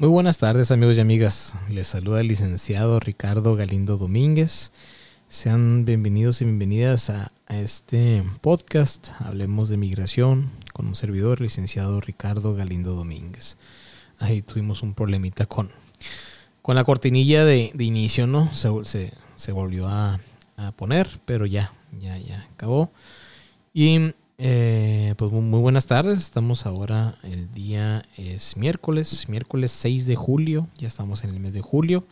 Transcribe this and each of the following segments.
Muy buenas tardes amigos y amigas. Les saluda el licenciado Ricardo Galindo Domínguez. Sean bienvenidos y bienvenidas a, este podcast. Hablemos de migración con un servidor, licenciado Ricardo Galindo Domínguez. Ahí tuvimos un problemita con, con la cortinilla de, inicio, ¿no? Se, se, volvió a, a, poner, pero ya, ya, ya acabó. Y eh, pues muy buenas tardes, estamos ahora, el día es miércoles, miércoles 6 de julio, ya estamos en el mes de julio.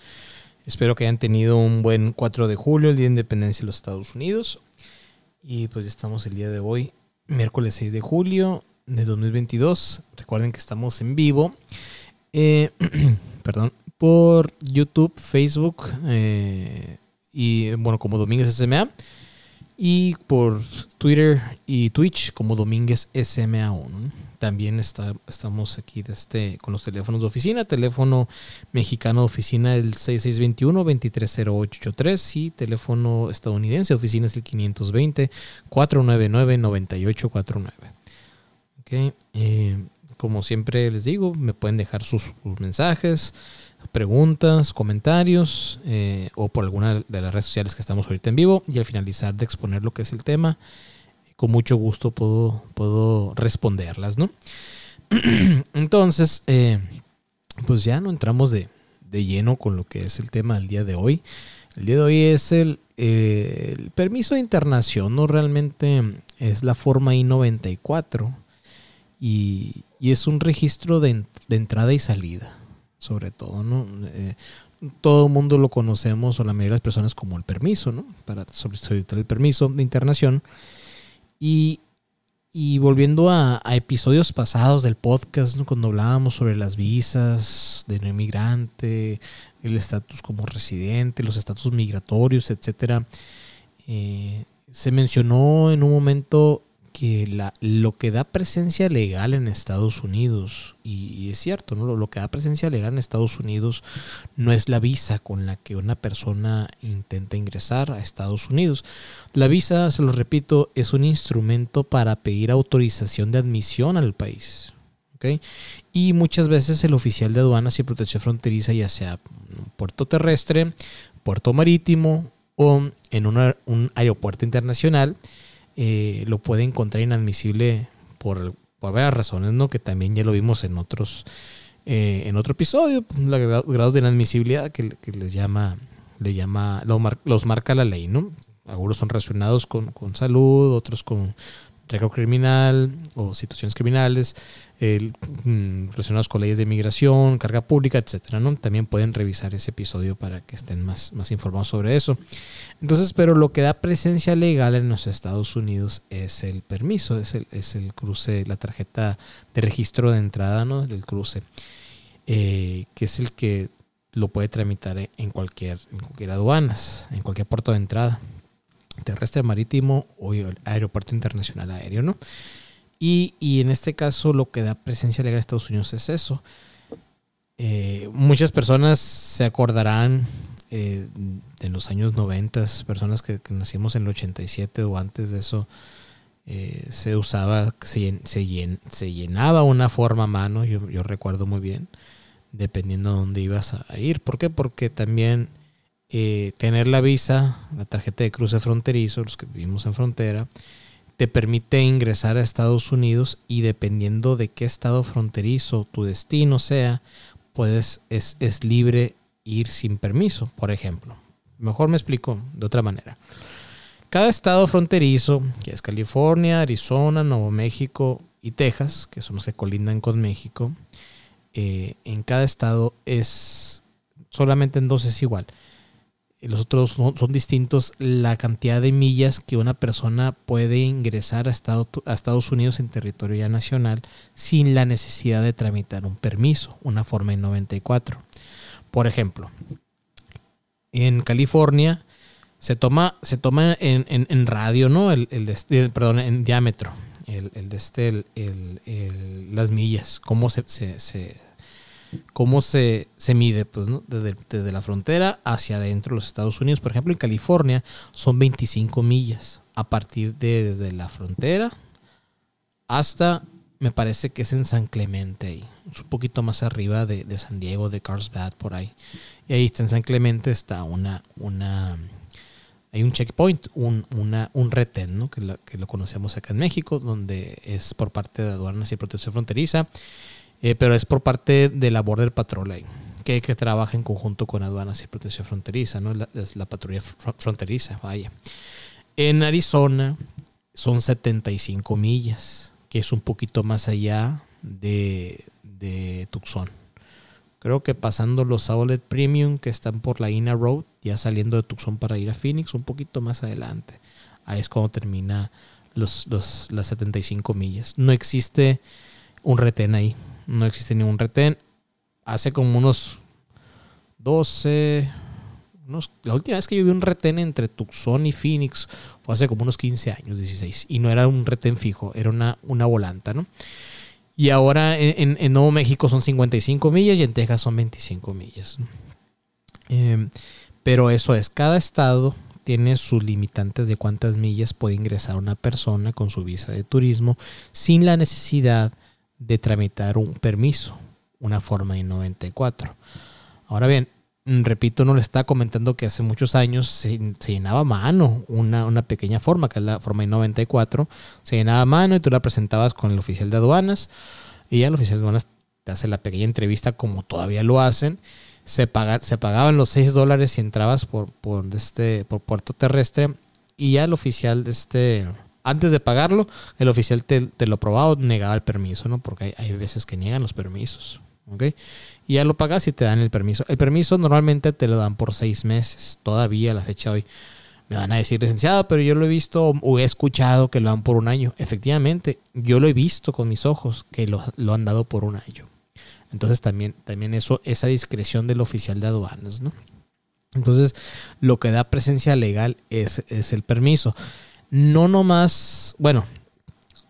Espero que hayan tenido un buen 4 de julio, el Día de Independencia de los Estados Unidos. Y pues ya estamos el día de hoy, miércoles 6 de julio de 2022. Recuerden que estamos en vivo, eh, perdón, por YouTube, Facebook eh, y bueno, como Domínguez SMA y por Twitter y Twitch como Domínguez SMA1. También está, estamos aquí este con los teléfonos de oficina. Teléfono mexicano de oficina el 6621-230883 y teléfono estadounidense de oficina es el 520-499-9849. Okay. Eh, como siempre les digo, me pueden dejar sus mensajes preguntas, comentarios eh, o por alguna de las redes sociales que estamos ahorita en vivo y al finalizar de exponer lo que es el tema, con mucho gusto puedo, puedo responderlas, ¿no? Entonces, eh, pues ya no entramos de, lleno con lo que es el tema del día de hoy. El día de hoy es el, permiso de internación, ¿no? Realmente es la forma I-94 y, es un registro de entrada y salida sobre todo, ¿no? Eh, todo el mundo lo conocemos, o la mayoría de las personas, como el permiso, ¿no? Para solicitar el permiso de internación. Y, volviendo a, episodios pasados del podcast, ¿no? cuando hablábamos sobre las visas de no inmigrante, el estatus como residente, los estatus migratorios, etcétera, eh, se mencionó en un momento que lo que da presencia legal en Estados Unidos, y, es cierto, ¿no? Lo, que da presencia legal en Estados Unidos no es la visa con la que una persona intenta ingresar a Estados Unidos. La visa, se lo repito, es un instrumento para pedir autorización de admisión al país. Y muchas veces el oficial de aduanas y protección fronteriza, ya sea puerto terrestre, puerto marítimo o en un aeropuerto internacional, eh, lo puede encontrar inadmisible por, varias razones, ¿no? Que también ya lo vimos en otros, eh, en otro episodio, los grados de inadmisibilidad que, les llama, le llama, los marca la ley, ¿no? Algunos son relacionados con, con salud, otros con récord criminal o situaciones criminales mm, relacionados con leyes de migración, carga pública, etcétera, ¿no? También pueden revisar ese episodio para que estén más, más informados sobre eso. Entonces, pero lo que da presencia legal en los Estados Unidos es el permiso, es el, es el cruce, la tarjeta de registro de entrada, ¿no? Del cruce, eh, que es el que lo puede tramitar en cualquier, en cualquier aduanas, en cualquier puerto de entrada terrestre, marítimo o aeropuerto internacional aéreo, ¿no? Y, en este caso lo que da presencia legal a Estados Unidos es eso. Eh, muchas personas se acordarán eh, de los años 90, personas que, nacimos en el 87 o antes de eso, eh, se usaba, se, se, llenaba una forma a mano, yo, yo recuerdo muy bien, dependiendo de dónde ibas a ir. ¿Por qué? Porque también eh, tener la visa, la tarjeta de cruce fronterizo, los que vivimos en frontera, te permite ingresar a Estados Unidos y dependiendo de qué estado fronterizo tu destino sea, puedes, es, es libre ir sin permiso, por ejemplo. Mejor me explico de otra manera. Cada estado fronterizo, que es California, Arizona, Nuevo México y Texas, que son los que colindan con México, eh, en cada estado es solamente en dos es igual los otros son, distintos, la cantidad de millas que una persona puede ingresar a, Estados Unidos en territorio ya nacional sin la necesidad de tramitar un permiso, una forma en 94. Por ejemplo, en California se toma, se toma en, radio, ¿no? El, el, perdón, en diámetro, el, el, este, las millas, cómo se, se ¿Cómo se, se mide? Pues, desde, la frontera hacia adentro de los Estados Unidos. Por ejemplo, en California son 25 millas a partir de desde la frontera hasta me parece que es en San Clemente. Es un poquito más arriba de, de San Diego, de Carlsbad, por ahí. Y ahí está en San Clemente está una, una hay un checkpoint, un, una, un retén, ¿no? que, lo, que lo conocemos acá en México, donde es por parte de aduanas y protección fronteriza, eh, pero es por parte de la Border Patrol ahí, que, que trabaja en conjunto con aduanas y protección fronteriza, ¿no? La, es la patrulla fronteriza, vaya. En Arizona son 75 millas, que es un poquito más allá de, de Tucson. Creo que pasando los Outlet Premium que están por la Ina Road, ya saliendo de Tucson para ir a Phoenix, un poquito más adelante. Ahí es cuando termina los, los, las 75 millas. No existe un retén ahí. No existe ningún retén. Hace como unos 12. Unos, la última vez que yo vi un retén entre Tucson y Phoenix fue hace como unos 15 años, 16. Y no era un retén fijo, era una, una volanta, ¿no? Y ahora en, Nuevo México son 55 millas y en Texas son 25 millas. Eh, pero eso es, cada estado tiene sus limitantes de cuántas millas puede ingresar una persona con su visa de turismo sin la necesidad de tramitar un permiso, una forma I-94. Ahora bien, Mm, repito, no le estaba comentando que hace muchos años se, llenaba a mano una, una, pequeña forma, que es la forma I-94. Se llenaba mano y tú la presentabas con el oficial de aduanas. Y ya el oficial de aduanas te hace la pequeña entrevista como todavía lo hacen. Se, se pagaban los 6 dólares si entrabas por, por, este, por puerto terrestre. Y ya el oficial de este antes de pagarlo, el oficial te, lo probaba o negaba el permiso, ¿no? Porque hay, hay, veces que niegan los permisos. ¿ok? Y ya lo pagas y te dan el permiso. El permiso normalmente te lo dan por seis meses, todavía a la fecha de hoy. Me van a decir, licenciado, pero yo lo he visto o he escuchado que lo dan por un año. Efectivamente, yo lo he visto con mis ojos que lo, lo han dado por un año. Entonces también, también eso, esa discreción del oficial de aduanas, ¿no? Entonces, lo que da presencia legal es, es el permiso. No nomás, bueno,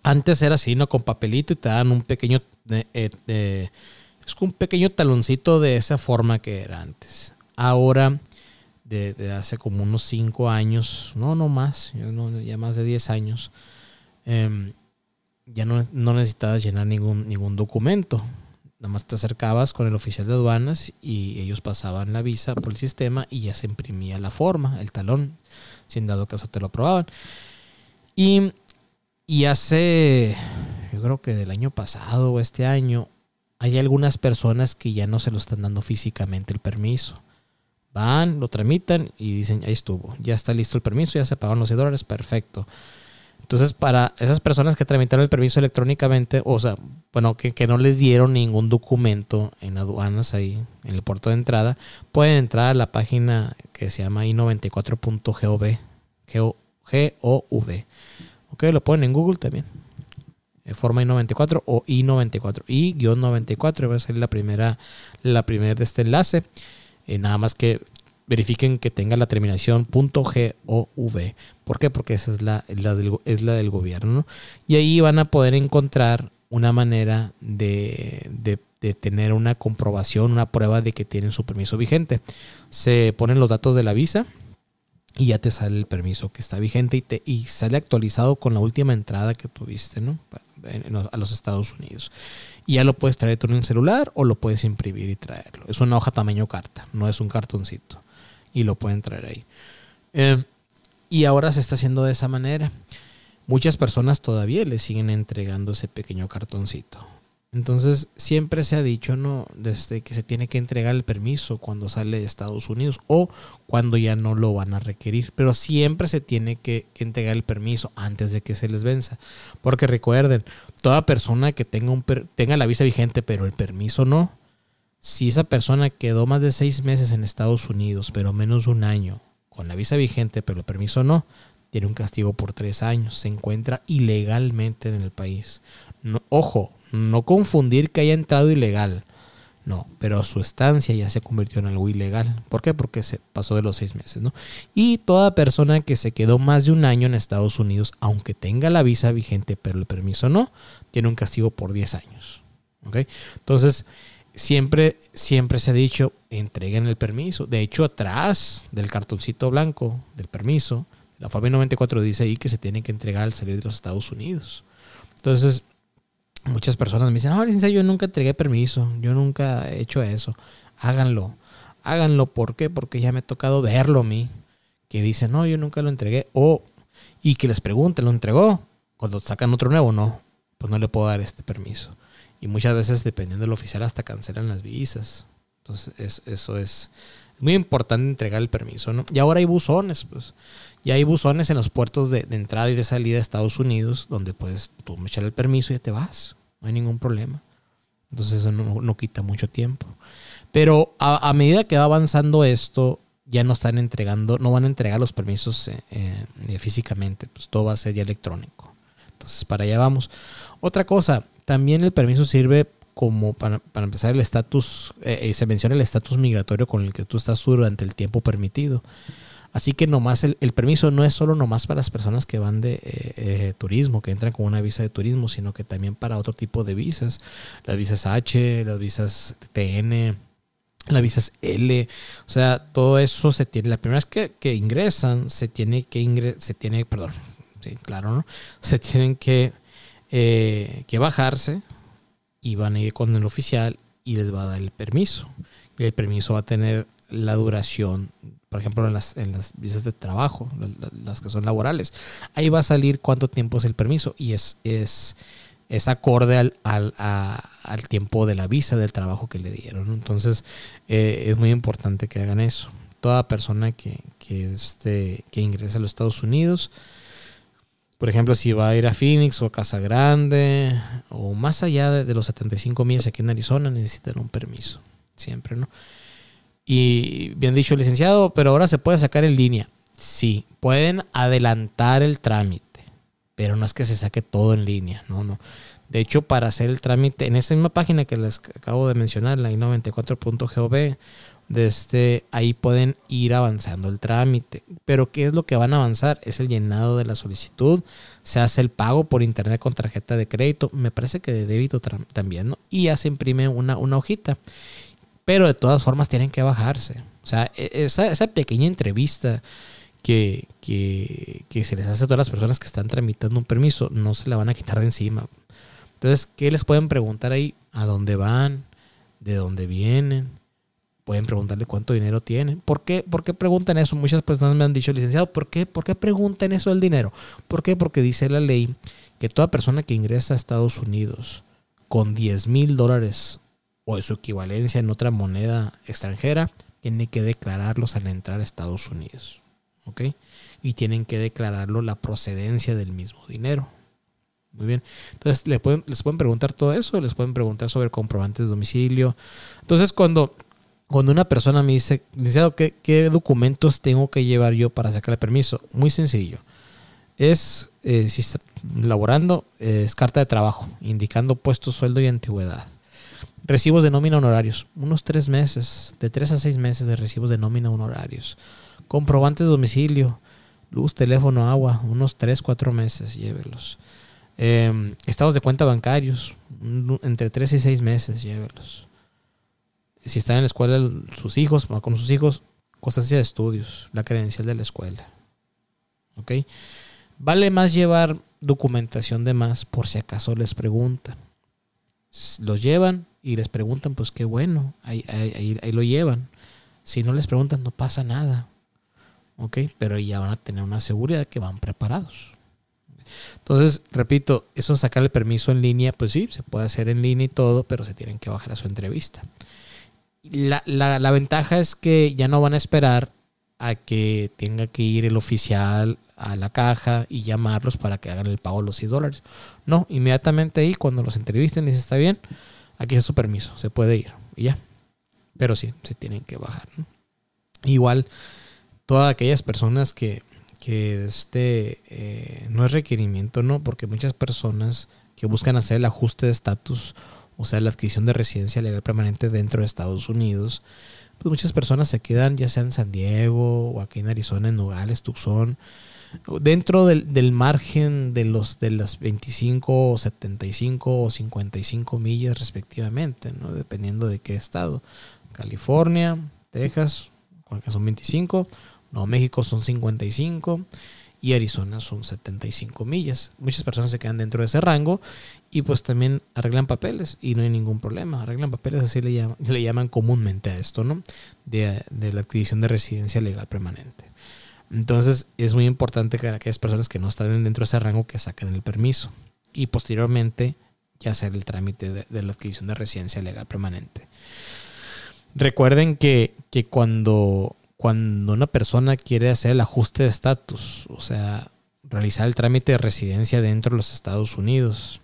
antes era así, ¿no? Con papelito y te dan un pequeño eh, eh, es un pequeño taloncito de esa forma que era antes. Ahora, de, hace como unos 5 años, no, no más, ya más de 10 años, eh, ya no, no, necesitabas llenar ningún, ningún documento. Nada más te acercabas con el oficial de aduanas y ellos pasaban la visa por el sistema y ya se imprimía la forma, el talón, si en dado caso te lo aprobaban. Y, y hace, yo creo que del año pasado o este año, hay algunas personas que ya no se lo están dando físicamente el permiso. Van, lo tramitan y dicen, ahí estuvo, ya está listo el permiso, ya se pagaron los 100 dólares, perfecto. Entonces, para esas personas que tramitaron el permiso electrónicamente, o sea, bueno, que, que, no les dieron ningún documento en aduanas ahí, en el puerto de entrada, pueden entrar a la página que se llama i94.gov, G-O-V. Ok, lo ponen en Google también. Forma I-94 o I-94. I-94 va a ser la primera, la primera de este enlace. Eh, nada más que verifiquen que tenga la terminación .gov. ¿Por qué? Porque esa es la, del, es la del gobierno. Y ahí van a poder encontrar una manera de, de, tener una comprobación, una prueba de que tienen su permiso vigente. Se ponen los datos de la visa y ya te sale el permiso que está vigente y, te, y sale actualizado con la última entrada que tuviste, ¿no? a los Estados Unidos. Y ya lo puedes traer tú en el celular o lo puedes imprimir y traerlo. Es una hoja tamaño carta, no es un cartoncito. Y lo pueden traer ahí. Eh, y ahora se está haciendo de esa manera. Muchas personas todavía le siguen entregando ese pequeño cartoncito. Entonces, siempre se ha dicho, ¿no? Desde que se tiene que entregar el permiso cuando sale de Estados Unidos o cuando ya no lo van a requerir. Pero siempre se tiene que, que entregar el permiso antes de que se les venza. Porque recuerden, toda persona que tenga, un tenga la visa vigente, pero el permiso no, si esa persona quedó más de seis meses en Estados Unidos, pero menos un año, con la visa vigente, pero el permiso no, tiene un castigo por tres años. Se encuentra ilegalmente en el país. No, ojo, no confundir que haya entrado ilegal. No, pero su estancia ya se convirtió en algo ilegal. ¿Por qué? Porque se pasó de los seis meses, ¿no? Y toda persona que se quedó más de un año en Estados Unidos, aunque tenga la visa vigente, pero el permiso no, tiene un castigo por 10 años. ¿Ok? Entonces, siempre, siempre se ha dicho, entreguen el permiso. De hecho, atrás del cartoncito blanco del permiso, la forma 94 dice ahí que se tiene que entregar al salir de los Estados Unidos. Entonces, muchas personas me dicen, no, licenciado, yo nunca entregué permiso, yo nunca he hecho eso. Háganlo, háganlo. ¿Por qué? Porque ya me ha tocado verlo a mí, que dicen, no, yo nunca lo entregué. O, y que les pregunten, ¿lo entregó? Cuando sacan otro nuevo, no, pues no le puedo dar este permiso. Y muchas veces, dependiendo del oficial, hasta cancelan las visas. Entonces, eso es muy importante entregar el permiso, ¿no? Y ahora hay buzones, pues. Ya hay buzones en los puertos de, entrada y de salida de Estados Unidos, donde puedes tú echar el permiso y ya te vas. No hay ningún problema. Entonces eso no, quita mucho tiempo. Pero a, medida que va avanzando esto, ya no están entregando, no van a entregar los permisos eh, eh, físicamente, pues todo va a ser ya electrónico. Entonces para allá vamos. Otra cosa, también el permiso sirve como para, empezar el estatus, eh, se menciona el estatus migratorio con el que tú estás durante el tiempo permitido. Así que nomás el, permiso no es solo nomás para las personas que van de eh, eh, turismo, que entran con una visa de turismo, sino que también para otro tipo de visas. Las visas H, las visas TN, las visas L. O sea, todo eso se tiene. La primera vez que, ingresan, se tiene que ingresar, se tiene, perdón, sí, claro, ¿no? Se tienen que, eh, que bajarse y van a ir con el oficial y les va a dar el permiso. Y el permiso va a tener la duración por ejemplo, en las, en las visas de trabajo, las, que son laborales. Ahí va a salir cuánto tiempo es el permiso y es, es, es acorde al, al, al tiempo de la visa del trabajo que le dieron. Entonces, eh, es muy importante que hagan eso. Toda persona que, que, este, que ingrese a los Estados Unidos, por ejemplo, si va a ir a Phoenix o a Casa Grande o más allá de, de los 75 millas aquí en Arizona, necesitan un permiso. Siempre, ¿no? Y bien dicho, licenciado, pero ahora se puede sacar en línea. Sí, pueden adelantar el trámite, pero no es que se saque todo en línea, no, no. De hecho, para hacer el trámite, en esa misma página que les acabo de mencionar, la i94.gov, desde este, ahí pueden ir avanzando el trámite. Pero ¿qué es lo que van a avanzar? Es el llenado de la solicitud, se hace el pago por internet con tarjeta de crédito, me parece que de débito también, ¿no? Y ya se imprime una, una hojita pero de todas formas tienen que bajarse. O sea, e, esa, pequeña entrevista que, se les hace a todas las personas que están tramitando un permiso, no se la van a quitar de encima. Entonces, ¿qué les pueden preguntar ahí? ¿A dónde van? ¿De dónde vienen? Pueden preguntarle cuánto dinero tienen. ¿Por qué, ¿Por qué preguntan eso? Muchas personas me han dicho, licenciado, ¿por qué, ¿por qué preguntan eso del dinero? ¿Por qué? Porque dice la ley que toda persona que ingresa a Estados Unidos con 10 mil dólares o de su equivalencia en otra moneda extranjera, tiene que declararlos al entrar a Estados Unidos. ¿Ok? Y tienen que declararlo la procedencia del mismo dinero. Muy bien. Entonces, les pueden, les pueden preguntar todo eso, les pueden preguntar sobre comprobantes de domicilio. Entonces, cuando, cuando una persona me dice, licenciado, ¿qué, ¿qué, documentos tengo que llevar yo para sacar el permiso? Muy sencillo. Es, eh, si está laborando, es carta de trabajo, indicando puesto, sueldo y antigüedad. Recibos de nómina honorarios. Unos tres meses, de tres a seis meses de recibos de nómina honorarios. Comprobantes de domicilio, luz, teléfono, agua. Unos tres, cuatro meses, llévelos. Em, estados de cuenta bancarios, entre tres y seis meses, llévelos. Si están en la escuela sus hijos, con sus hijos, constancia de estudios, la credencial de la escuela. ¿Ok? Vale más llevar documentación de más por si acaso les preguntan. Los llevan, y les preguntan, pues qué bueno, ahí, lo llevan. Si no les preguntan, no pasa nada. ¿Ok? Pero ya van a tener una seguridad que van preparados. Entonces, repito, eso sacar el permiso en línea, pues sí, se puede hacer en línea y todo, pero se tienen que bajar a su entrevista. La, la, la ventaja es que ya no van a esperar a que tenga que ir el oficial a la caja y llamarlos para que hagan el pago de los 6 dólares. No, inmediatamente ahí, cuando los entrevisten si está bien, aquí es su permiso, se puede ir y ya. Pero sí, se tienen que bajar. Igual, todas aquellas personas que, que este, eh, no es requerimiento, ¿no? Porque muchas personas que buscan hacer el ajuste de estatus, o sea, la adquisición de residencia legal permanente dentro de Estados Unidos, pues muchas personas se quedan ya sea en San Diego o aquí en Arizona, en Nogales, Tucson, dentro del, margen de los de las 25 o 75 o 55 millas respectivamente, ¿no? dependiendo de qué estado. California, Texas, son 25, Nuevo México son 55 y Arizona son 75 millas. Muchas personas se quedan dentro de ese rango y pues también arreglan papeles y no hay ningún problema. Arreglan papeles, así le llaman, le llaman comúnmente a esto, ¿no? De, de la adquisición de residencia legal permanente. Entonces es muy importante que aquellas personas que no están dentro de ese rango que saquen el permiso y posteriormente ya hacer el trámite de, la adquisición de residencia legal permanente. Recuerden que, que cuando, cuando una persona quiere hacer el ajuste de estatus, o sea, realizar el trámite de residencia dentro de los Estados Unidos,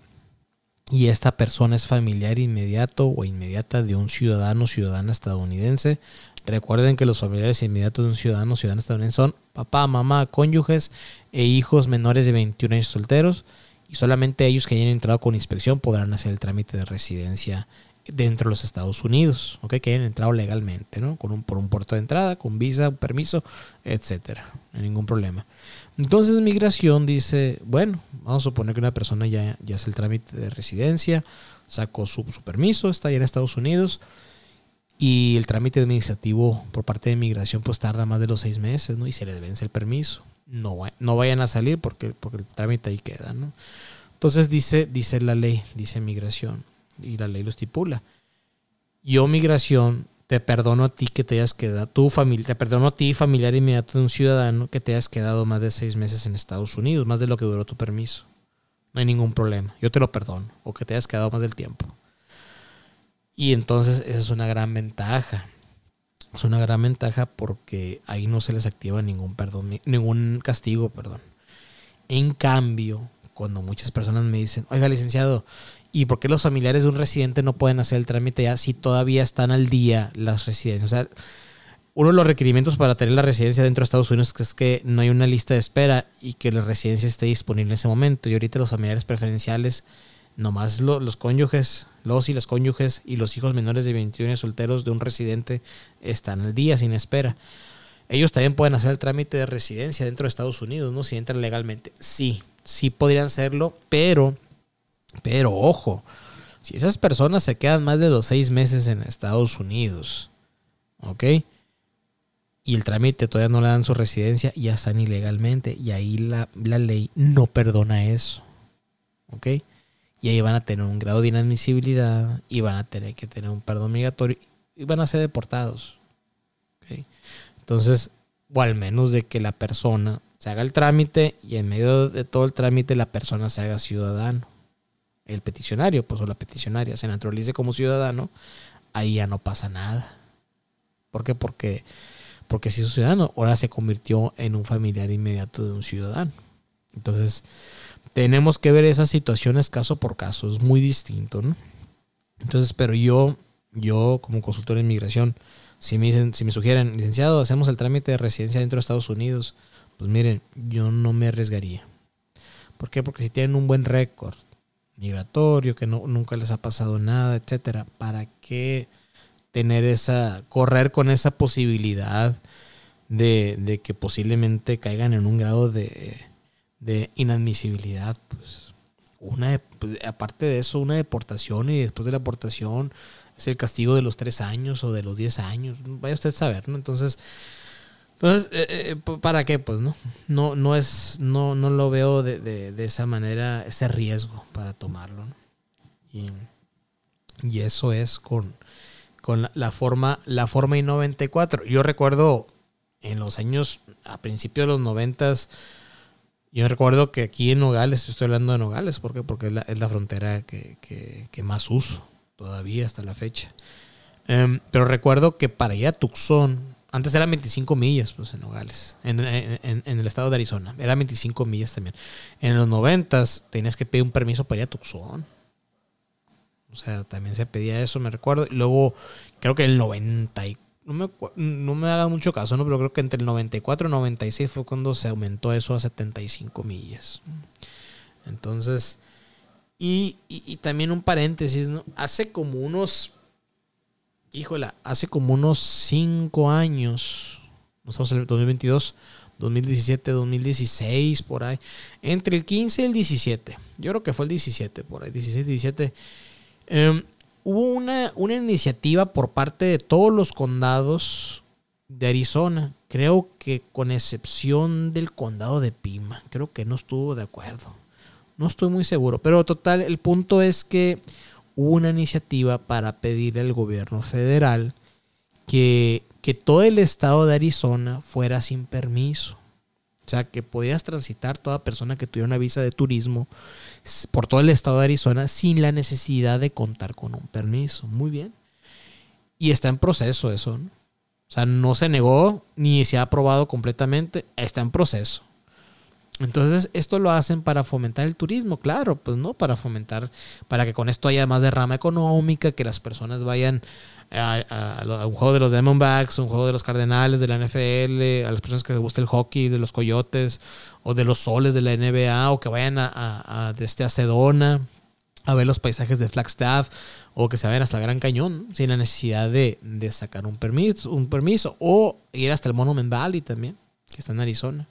y esta persona es familiar inmediato o inmediata de un ciudadano o ciudadana estadounidense, recuerden que los familiares inmediatos de un ciudadano o ciudadana estadounidense son papá, mamá, cónyuges e hijos menores de 21 años solteros y solamente ellos que hayan entrado con inspección podrán hacer el trámite de residencia dentro de los Estados Unidos, ¿ok? que hayan entrado legalmente, ¿no? Con un, por un puerto de entrada, con visa, permiso, etcétera, no hay ningún problema. Entonces migración dice, bueno, vamos a suponer que una persona ya, ya hace el trámite de residencia, sacó su, su permiso, está allá en Estados Unidos y el trámite administrativo por parte de migración pues tarda más de los seis meses, ¿no? Y se le vence el permiso no, no vayan a salir porque, porque el trámite ahí queda, ¿no? Entonces dice, dice la ley, dice migración, y la ley lo estipula. Yo, migración, te perdono a ti que te hayas quedado, tu familia, te perdono a ti, familiar inmediato de un ciudadano, que te hayas quedado más de seis meses en Estados Unidos, más de lo que duró tu permiso. No hay ningún problema, yo te lo perdono, o que te hayas quedado más del tiempo. Y entonces esa es una gran ventaja. Es una gran ventaja porque ahí no se les activa ningún perdón, ningún castigo, perdón. En cambio, cuando muchas personas me dicen, oiga, licenciado, ¿y por qué los familiares de un residente no pueden hacer el trámite ya si todavía están al día las residencias? O sea, uno de los requerimientos para tener la residencia dentro de Estados Unidos es que no hay una lista de espera y que la residencia esté disponible en ese momento. Y ahorita los familiares preferenciales nomás los cónyuges, los y las cónyuges y los hijos menores de 21 años solteros de un residente están al día sin espera. Ellos también pueden hacer el trámite de residencia dentro de Estados Unidos, ¿no? Si entran legalmente. Sí, sí podrían hacerlo, pero, pero ojo, si esas personas se quedan más de los seis meses en Estados Unidos, ¿ok? Y el trámite todavía no le dan su residencia, ya están ilegalmente. Y ahí la, la ley no perdona eso, ¿ok? Y ahí van a tener un grado de inadmisibilidad y van a tener que tener un perdón migratorio y van a ser deportados. Entonces, o al menos de que la persona se haga el trámite y en medio de todo el trámite la persona se haga ciudadano. El peticionario, pues o la peticionaria se naturalice como ciudadano, ahí ya no pasa nada. ¿Por qué? Porque, porque si es ciudadano, ahora se convirtió en un familiar inmediato de un ciudadano. Entonces, tenemos que ver esas situaciones caso por caso, es muy distinto, ¿no? Entonces, pero yo, yo como consultor de inmigración, si me dicen, si me sugieren, licenciado, hacemos el trámite de residencia dentro de Estados Unidos, pues miren, yo no me arriesgaría. ¿Por qué? Porque si tienen un buen récord migratorio, que no, nunca les ha pasado nada, etcétera, ¿para qué tener esa, correr con esa posibilidad de, de que posiblemente caigan en un grado de, de inadmisibilidad, pues una pues, aparte de eso, una deportación y después de la deportación es el castigo de los tres años o de los diez años. Vaya usted a saber, ¿no? Entonces, entonces eh, eh, ¿para qué? Pues no, no, no es, no, no lo veo de, de, esa manera, ese riesgo para tomarlo. Y, y, eso es con, con la, forma, la forma I-94. Yo recuerdo en los años, a principios de los noventas, yo recuerdo que aquí en Nogales, estoy hablando de Nogales, ¿por qué? Porque es la, frontera que, más uso todavía hasta la fecha. Em, pero recuerdo que para ir a Tucson, antes eran 25 millas pues, en Nogales, en, el estado de Arizona, eran 25 millas también. En los 90 tenías que pedir un permiso para ir a Tucson. O sea, también se pedía eso, me recuerdo. Y luego, creo que en el 94 no me, no haga mucho caso, ¿no? Pero creo que entre el 94 y el 96 fue cuando se aumentó eso a 75 millas. Entonces, y, también un paréntesis, ¿no? Hace como unos, híjola, hace como unos 5 años, no estamos en el 2022, 2017, 2016, por ahí, entre el 15 y el 17, yo creo que fue el 17, por ahí, 16, 17, hubo una, una iniciativa por parte de todos los condados de Arizona. Creo que con excepción del condado de Pima, creo que no estuvo de acuerdo. No estoy muy seguro, pero total, el punto es que hubo una iniciativa para pedirle al gobierno federal que, que todo el estado de Arizona fuera sin permiso. O sea, que podías transitar toda persona que tuviera una visa de turismo por todo el estado de Arizona sin la necesidad de contar con un permiso. Muy bien. Y está en proceso eso. ¿no? O sea, no se negó ni se ha aprobado completamente. Está en proceso. Entonces, esto lo hacen para fomentar el turismo, claro, pues no, para fomentar, para que con esto haya más derrama económica, que las personas vayan a, un juego de los Diamondbacks, un juego de los Cardenales, de la NFL, a las personas que les gusta el hockey, de los Coyotes, o de los Soles de la NBA, o que vayan a, a, a, este, a Sedona a ver los paisajes de Flagstaff, o que se vayan hasta el Gran Cañón, sin la necesidad de, de sacar un permiso, un permiso, o ir hasta el Monument Valley también, que está en Arizona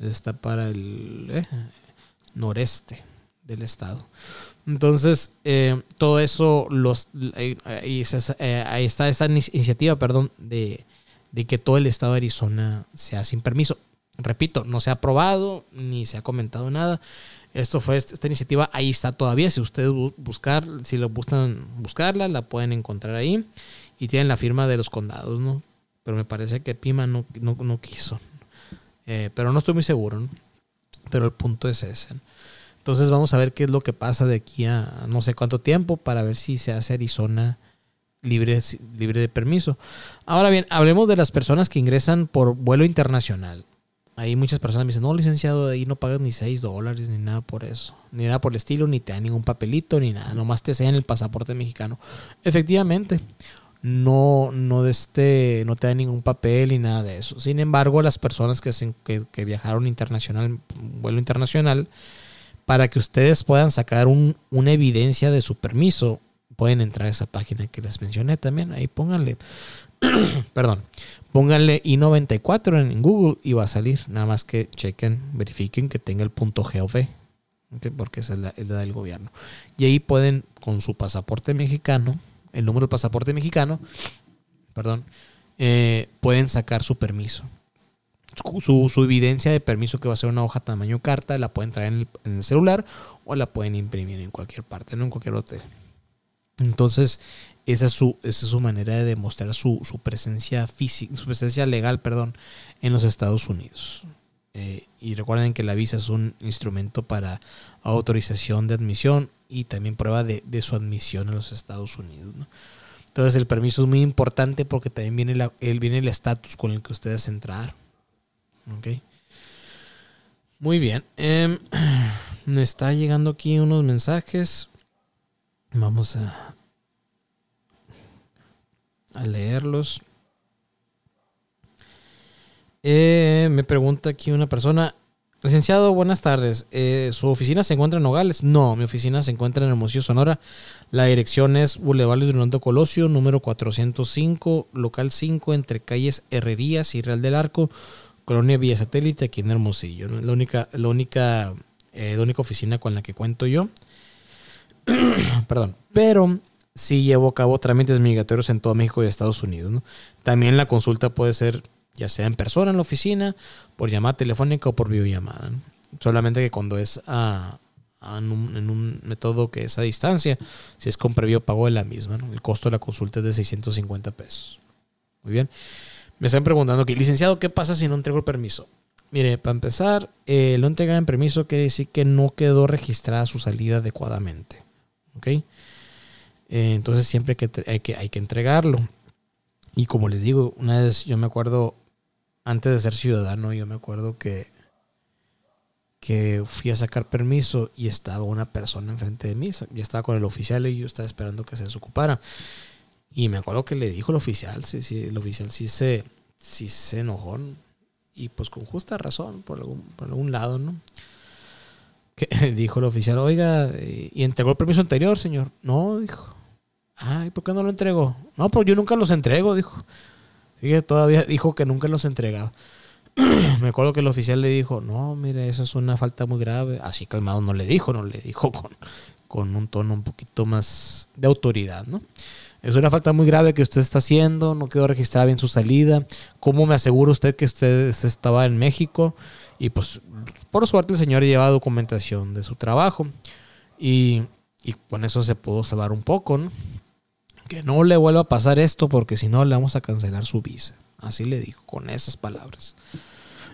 está para el eh, noreste del estado. Entonces, eh, todo eso, los, eh, ahí, está esta iniciativa, perdón, de, que todo el estado de Arizona sea sin permiso. Repito, no se ha aprobado ni se ha comentado nada. Esto fue esta iniciativa, ahí está todavía. Si ustedes buscar, si lo buscan buscarla, la pueden encontrar ahí. Y tienen la firma de los condados, ¿no? Pero me parece que Pima no, no, no quiso. Eh, pero no estoy muy seguro. Pero el punto es ese. Entonces vamos a ver qué es lo que pasa de aquí a no sé cuánto tiempo para ver si se hace Arizona libre, libre de permiso. Ahora bien, hablemos de las personas que ingresan por vuelo internacional. Ahí muchas personas me dicen, no, licenciado, ahí no pagas ni 6 dólares ni nada por eso. Ni nada por el estilo, ni te dan ningún papelito, ni nada. Nomás te sellan el pasaporte mexicano. Efectivamente, no, no, este, no te da ningún papel ni nada de eso. Sin embargo, las personas que, que, viajaron internacional, vuelo internacional, para que ustedes puedan sacar una evidencia de su permiso, pueden entrar a esa página que les mencioné también. Ahí pónganle, perdón, pónganle I94 en, Google y va a salir. Nada más que chequen, verifiquen que tenga el punto GOV. porque es la, es del gobierno. Y ahí pueden, con su pasaporte mexicano, el número del pasaporte mexicano, perdón, eh, pueden sacar su permiso. Su, evidencia de permiso, que va a ser una hoja tamaño carta, la pueden traer en el, celular o la pueden imprimir en cualquier parte, no en cualquier hotel. Entonces, esa es su, esa es su manera de demostrar su, presencia física, su presencia legal, perdón, en los Estados Unidos. Eh, y recuerden que la visa es un instrumento para autorización de admisión y también prueba de, su admisión a los Estados Unidos. Entonces el permiso es muy importante porque también viene, el, viene el estatus con el que ustedes entraron. Muy bien. Em, me está llegando aquí unos mensajes. Vamos a, a leerlos. Eh, me pregunta aquí una persona. Licenciado, buenas tardes. Eh, ¿Su oficina se encuentra en Nogales? No, mi oficina se encuentra en Hermosillo, Sonora. La dirección es Boulevard de Orlando Colosio, número 405, local 5, entre calles Herrerías y Real del Arco, Colonia Villa Satélite, aquí en Hermosillo. La única, la única, eh, la única oficina con la que cuento yo. Perdón. Pero sí llevo a cabo trámites migratorios en todo México y Estados Unidos. También la consulta puede ser ya sea en persona en la oficina, por llamada telefónica o por videollamada. Solamente que cuando es a, en, un, método que es a distancia, si es con previo pago de la misma, el costo de la consulta es de 650 pesos. Muy bien. Me están preguntando que, licenciado, ¿qué pasa si no entrego el permiso? Mire, para empezar, eh, no entregar en permiso quiere decir que no quedó registrada su salida adecuadamente. ¿Ok? Eh, entonces siempre que hay, que hay que entregarlo. Y como les digo, una vez yo me acuerdo antes de ser ciudadano, yo me acuerdo que, que fui a sacar permiso y estaba una persona enfrente de mí. Yo estaba con el oficial y yo estaba esperando que se desocupara. Y me acuerdo que le dijo el oficial, sí, sí, el oficial sí se, sí se enojó. Y pues con justa razón, por algún, por algún lado, ¿no? Que dijo el oficial, oiga, ¿y entregó el permiso anterior, señor? No, dijo. Ay, ¿por qué no lo entregó? No, pues yo nunca los entrego, dijo. Todavía dijo que nunca los entregaba. Me acuerdo que el oficial le dijo, no, mire, eso es una falta muy grave. Así calmado no le dijo, no le dijo con, con un tono un poquito más de autoridad, ¿no? es una falta muy grave que usted está haciendo, no quedó registrada bien su salida, ¿cómo me asegura usted que usted estaba en México? Y pues por suerte el señor lleva documentación de su trabajo y, y con eso se pudo salvar un poco, ¿no? Que no le vuelva a pasar esto porque si no le vamos a cancelar su visa. Así le dijo, con esas palabras.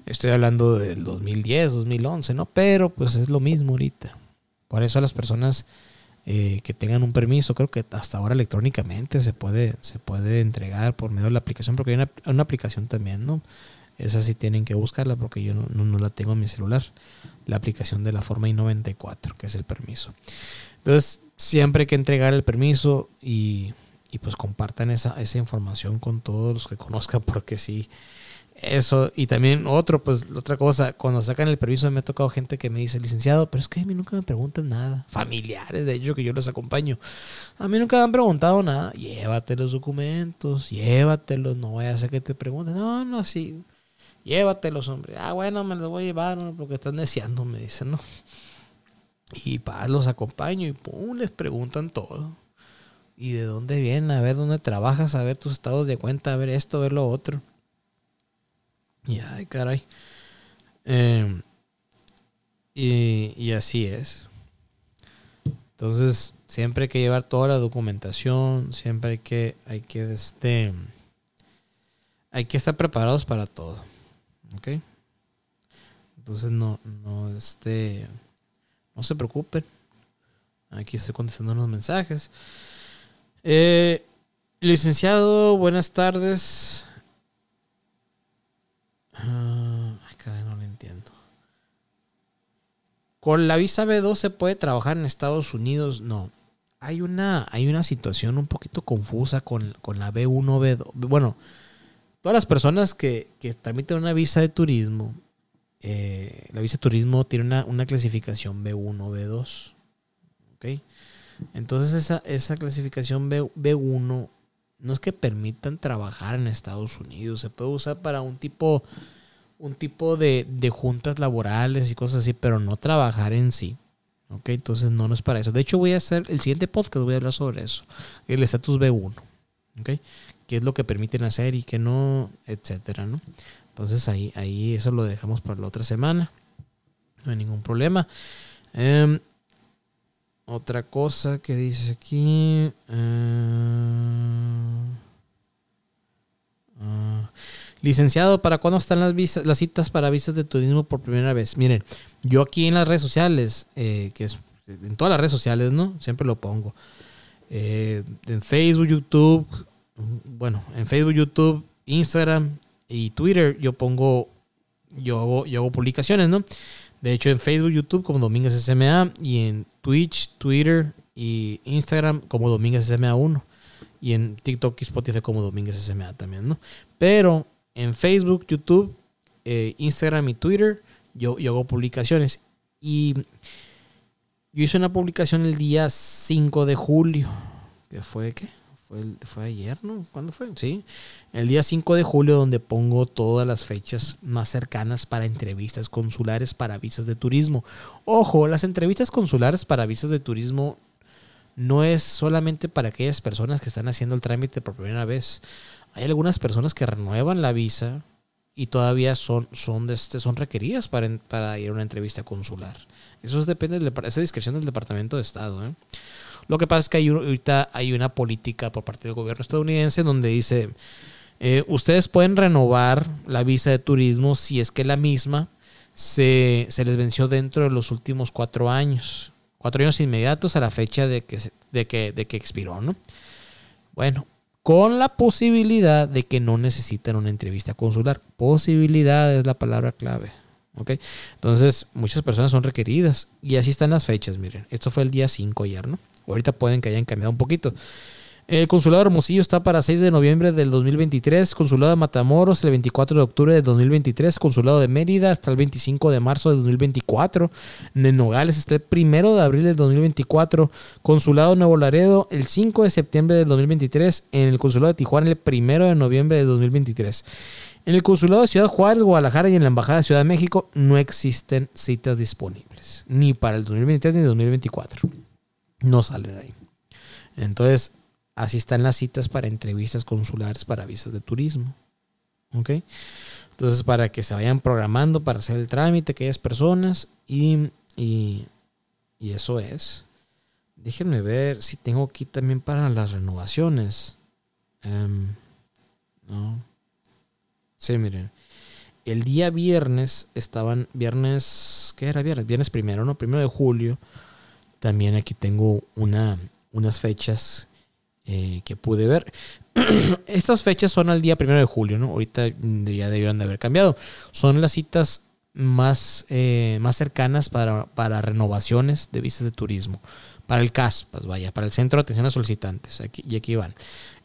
Estoy hablando del 2010, 2011, ¿no? Pero pues es lo mismo ahorita. Por eso las personas eh, que tengan un permiso, creo que hasta ahora electrónicamente se puede, se puede entregar por medio de la aplicación, porque hay una, una aplicación también, ¿no? Esa sí tienen que buscarla porque yo no, no, la tengo en mi celular. La aplicación de la forma I-94, que es el permiso. Entonces, siempre hay que entregar el permiso y, y pues compartan esa, esa información con todos los que conozcan porque sí eso, y también otro, pues otra cosa, cuando sacan el permiso me ha tocado gente que me dice, licenciado, pero es que a mí nunca me preguntan nada. Familiares, de hecho, que yo los acompaño. A mí nunca me han preguntado nada. Llévate los documentos, llévatelos, no vaya a ser que te pregunten. No, no, sí. Llévatelos, hombre. Ah, bueno, me los voy a llevar porque están deseando, me dicen, ¿no? Y pa, los acompaño y pum, les preguntan todo. ¿Y de dónde vienen? A ver dónde trabajas, a ver tus estados de cuenta, a ver esto, a ver lo otro. Y ay, caray. Em, y, así es. Entonces, siempre hay que llevar toda la documentación, siempre hay que, hay que, este, hay que estar preparados para todo. ¿Ok? Entonces, no, no, este, no se preocupen. Aquí estoy contestando unos mensajes. Eh, licenciado, buenas tardes. Ah, ay, caray, no lo entiendo. Con la visa B2 se puede trabajar en Estados Unidos. No. Hay una, hay una situación un poquito confusa con, la B1, B2. Bueno, todas las personas que, que tramiten una visa de turismo, eh, la visa de turismo tiene una, clasificación B1, B2. ¿Ok? Entonces esa, esa clasificación B, B1 no es que permitan trabajar en Estados Unidos, se puede usar para un tipo, un tipo de, juntas laborales y cosas así, pero no trabajar en sí. ¿Ok? Entonces no, no es para eso. De hecho, voy a hacer el siguiente podcast, voy a hablar sobre eso. El estatus B1. ¿Ok? ¿Qué es lo que permiten hacer y qué no, etcétera, ¿no? Entonces ahí, ahí eso lo dejamos para la otra semana. No hay ningún problema. Em, otra cosa que dice aquí. Eh, ah, licenciado, ¿para cuándo están las, visas, las citas para visas de turismo por primera vez? Miren, yo aquí en las redes sociales, eh, que es en todas las redes sociales, ¿no? Siempre lo pongo. Eh, en Facebook, YouTube, bueno, en Facebook, YouTube, Instagram y Twitter, yo pongo, yo hago, yo hago publicaciones, ¿no? De hecho, en Facebook, YouTube como Domínguez SMA y en Twitch, Twitter y Instagram como Domínguez SMA1 y en TikTok y Spotify como Domínguez SMA también, ¿no? Pero en Facebook, YouTube, eh, Instagram y Twitter yo, hago publicaciones y yo hice una publicación el día 5 de julio, que fue, ¿qué? Fue, ayer, ¿no? ¿Cuándo fue? Sí. El día 5 de julio donde pongo todas las fechas más cercanas para entrevistas consulares para visas de turismo. Ojo, las entrevistas consulares para visas de turismo no es solamente para aquellas personas que están haciendo el trámite por primera vez. Hay algunas personas que renuevan la visa y todavía son, son, este, son requeridas para, para ir a una entrevista consular. Eso depende de esa discreción del Departamento de Estado. ¿eh? Lo que pasa es que hay, ahorita hay una política por parte del gobierno estadounidense donde dice, eh, ustedes pueden renovar la visa de turismo si es que la misma se, les venció dentro de los últimos cuatro años. Cuatro años inmediatos a la fecha de que, de que, de que expiró, ¿no? Bueno, con la posibilidad de que no necesiten una entrevista consular. Posibilidad es la palabra clave. ¿ok? Entonces, muchas personas son requeridas y así están las fechas, miren. Esto fue el día 5 ayer, ¿no? Ahorita pueden que hayan cambiado un poquito. El consulado de Hermosillo está para 6 de noviembre del 2023. Consulado de Matamoros el 24 de octubre del 2023. Consulado de Mérida hasta el 25 de marzo del 2024. En Nogales está el 1 de abril del 2024. Consulado de Nuevo Laredo el 5 de septiembre del 2023. En el Consulado de Tijuana el 1 de noviembre del 2023. En el Consulado de Ciudad Juárez, Guadalajara y en la Embajada de Ciudad de México no existen citas disponibles. Ni para el 2023 ni el 2024 no salen ahí. Entonces, así están las citas para entrevistas consulares para visas de turismo. ¿Ok? Entonces, para que se vayan programando para hacer el trámite, aquellas personas, y, y, eso es. Déjenme ver si tengo aquí también para las renovaciones. Em, no. Sí, miren. El día viernes estaban, viernes, ¿qué era viernes? Viernes primero, ¿no? Primero de julio. También aquí tengo una, unas fechas eh, que pude ver. Estas fechas son al día primero de julio, ¿no? Ahorita ya debieron de haber cambiado. Son las citas más, eh, más cercanas para, para renovaciones de visas de turismo. Para el CAS, pues vaya, para el Centro de Atención a Solicitantes. Aquí, y aquí van.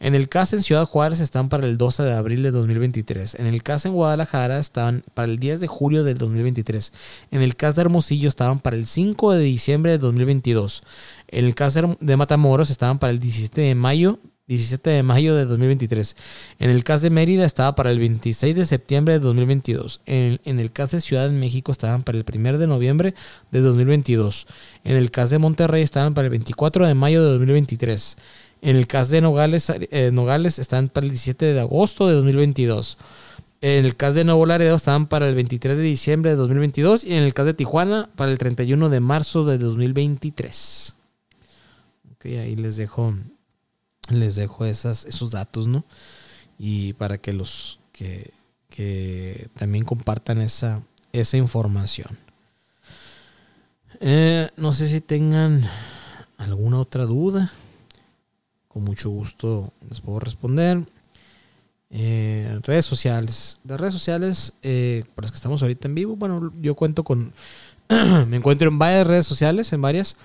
En el CAS en Ciudad Juárez están para el 12 de abril de 2023. En el CAS en Guadalajara están para el 10 de julio de 2023. En el CAS de Hermosillo estaban para el 5 de diciembre de 2022. En el CAS de Matamoros estaban para el 17 de mayo 17 de mayo de 2023. En el caso de Mérida estaba para el 26 de septiembre de 2022. En, el caso de Ciudad de México estaban para el 1 de noviembre de 2022. En el caso de Monterrey estaban para el 24 de mayo de 2023. En el caso de Nogales, eh, Nogales están para el 17 de agosto de 2022. En el caso de Nuevo Laredo estaban para el 23 de diciembre de 2022 y en el caso de Tijuana para el 31 de marzo de 2023. Ok, ahí les dejo les dejo esos datos, ¿no? Y para que los que, también compartan esa, esa información. Eh, no sé si tengan alguna otra duda. Con mucho gusto les puedo responder. Eh, redes sociales. Las redes sociales, eh, por las que estamos ahorita en vivo, bueno, yo cuento con. me encuentro en varias redes sociales, en varias.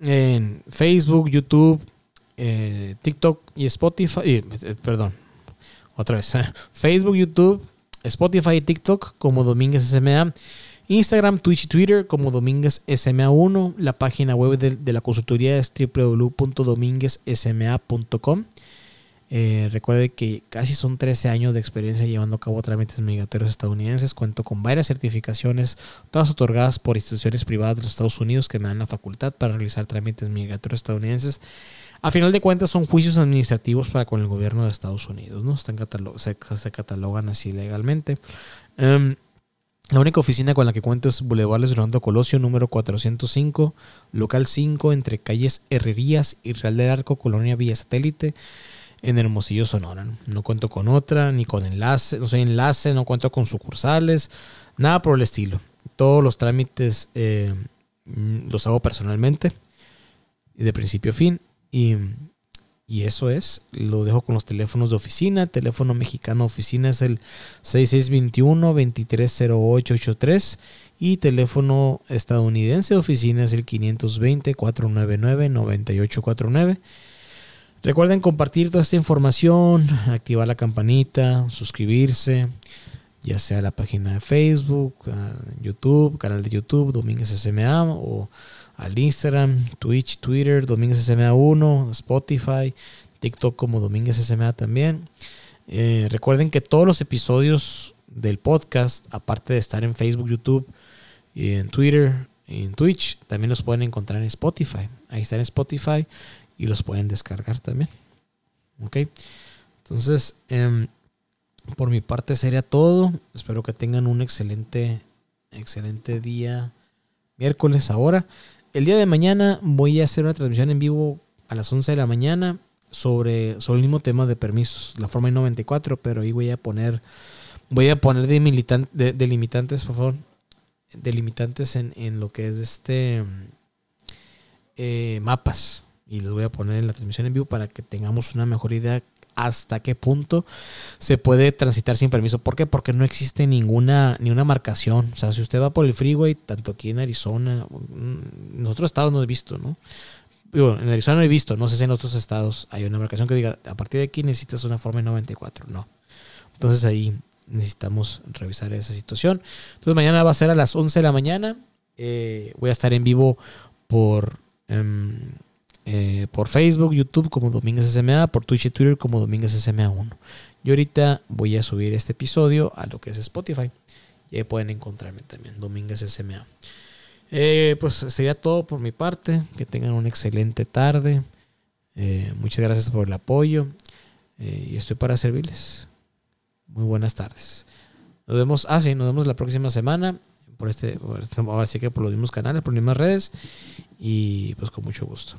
En Facebook, YouTube, eh, TikTok y Spotify, eh, perdón, otra vez, Facebook, YouTube, Spotify y TikTok como Domínguez SMA, Instagram, Twitch y Twitter como Domínguez SMA1, la página web de, la consultoría es www.domínguezsma.com. Eh, recuerde que casi son 13 años de experiencia llevando a cabo trámites migratorios estadounidenses. Cuento con varias certificaciones, todas otorgadas por instituciones privadas de los Estados Unidos que me dan la facultad para realizar trámites migratorios estadounidenses a final de cuentas son juicios administrativos para con el gobierno de Estados Unidos, ¿no? Se, catalogan así legalmente. Em, la única oficina con la que cuento es Boulevard Rolando Colosio, número 405, local 5, entre calles Herrerías y Real del Arco, Colonia Villa Satélite, en Hermosillo, Sonora. No cuento con otra, ni con enlace, no soy enlace, no cuento con sucursales, nada por el estilo. Todos los trámites eh, los hago personalmente, de principio a fin. Y, eso es, lo dejo con los teléfonos de oficina. Teléfono mexicano oficina es el 6621-230883 y teléfono estadounidense de oficina es el 520-499-9849. Recuerden compartir toda esta información, activar la campanita, suscribirse, ya sea a la página de Facebook, YouTube, canal de YouTube, Domínguez SMA o al Instagram, Twitch, Twitter, Domínguez SMA 1, Spotify, TikTok como Domínguez SMA también. Eh, recuerden que todos los episodios del podcast, aparte de estar en Facebook, YouTube, y en Twitter, y en Twitch, también los pueden encontrar en Spotify. Ahí están en Spotify y los pueden descargar también. Ok. Entonces, em, por mi parte sería todo. Espero que tengan un excelente, excelente día miércoles ahora. El día de mañana voy a hacer una transmisión en vivo a las 11 de la mañana sobre, sobre el mismo tema de permisos, la forma I-94, pero ahí voy a poner, voy a poner delimitantes, por favor, delimitantes en, en lo que es este eh, mapas. Y los voy a poner en la transmisión en vivo para que tengamos una mejor idea hasta qué punto se puede transitar sin permiso. ¿Por qué? Porque no existe ninguna ni una marcación. O sea, si usted va por el freeway, tanto aquí en Arizona, mm, en otros estados no he visto, ¿no? en Arizona no he visto, no sé si en otros estados hay una marcación que diga, a partir de aquí necesitas una forma 94. No. Entonces ahí necesitamos revisar esa situación. Entonces mañana va a ser a las 11 de la mañana. Eh, voy a estar en vivo por... Em, eh, por Facebook, YouTube como Domínguez SMA, por Twitch y Twitter como Domínguez SMA1. Y ahorita voy a subir este episodio a lo que es Spotify. Y ahí pueden encontrarme también, Domínguez SMA. Eh, pues sería todo por mi parte. Que tengan una excelente tarde. Eh, muchas gracias por el apoyo y estoy para servirles. Muy buenas tardes. Nos vemos, ah, sí, nos vemos la próxima semana por este, este ahora sí que por los mismos canales, por las mismas redes y pues con mucho gusto.